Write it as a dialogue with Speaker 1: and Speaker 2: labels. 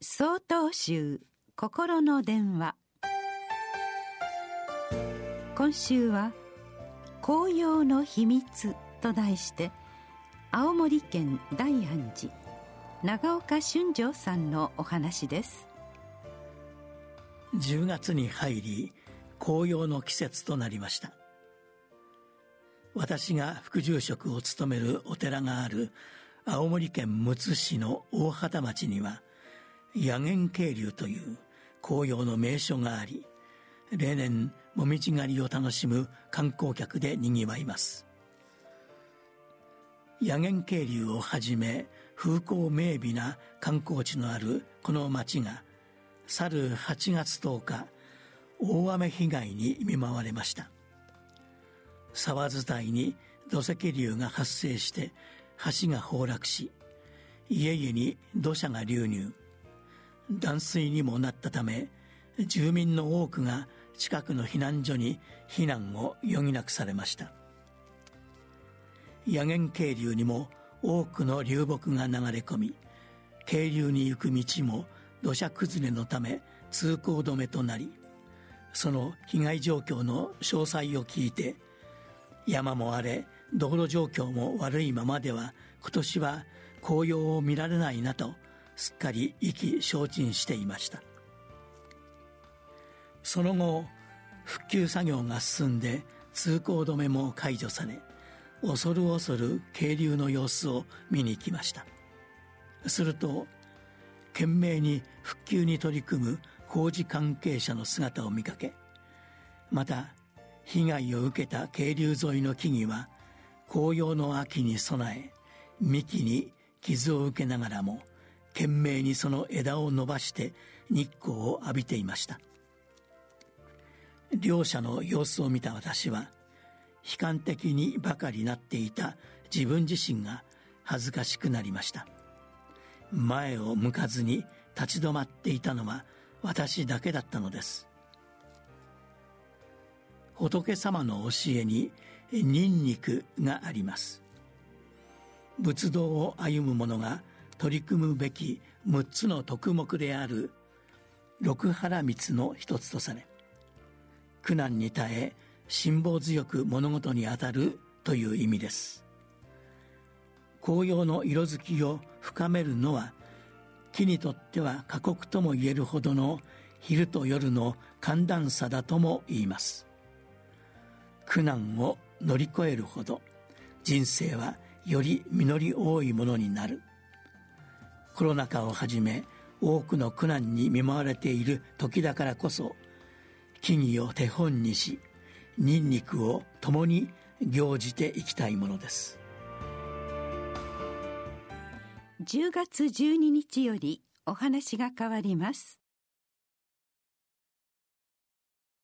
Speaker 1: 総統集心の電話。今週は「紅葉の秘密」と題して青森県大安寺長岡俊丈さんのお話です。
Speaker 2: 10月に入り紅葉の季節となりました。私が副住職を務めるお寺がある青森県むつ市の大畑町には野源渓流という紅葉の名所があり例年もみじ狩りを楽しむ観光客でにぎわいます。野源渓流をはじめ風光明媚な観光地のあるこの町が去る8月10日大雨被害に見舞われました。沢伝いに土石流が発生して橋が崩落し家々に土砂が流入。断水にもなったため住民の多くが近くの避難所に避難を余儀なくされました。野源渓流にも多くの流木が流れ込み渓流に行く道も土砂崩れのため通行止めとなりその被害状況の詳細を聞いて山も荒れ道路状況も悪いままでは今年は紅葉を見られないなとすっかり意気消沈していました。その後復旧作業が進んで通行止めも解除され恐る恐る渓流の様子を見に行きました。すると懸命に復旧に取り組む工事関係者の姿を見かけまた被害を受けた渓流沿いの木々は紅葉の秋に備え幹に傷を受けながらも懸命にその枝を伸ばして日光を浴びていました。両者の様子を見た私は悲観的にばかりなっていた自分自身が恥ずかしくなりました。前を向かずに立ち止まっていたのは私だけだったのです。仏様の教えにニンニクがあります。仏道を歩む者が取り組むべき6つの徳目である六原光の一つとされ苦難に耐え辛抱強く物事に当たるという意味です。紅葉の色づきを深めるのは木にとっては過酷とも言えるほどの昼と夜の寒暖差だとも言います。苦難を乗り越えるほど人生はより実り多いものになる。コロナ禍をはじめ多くの苦難に見舞われている時だからこそ木々を手本にしニンニクを共に行じていきたいものです。
Speaker 1: 10月12日よりお話が変わります。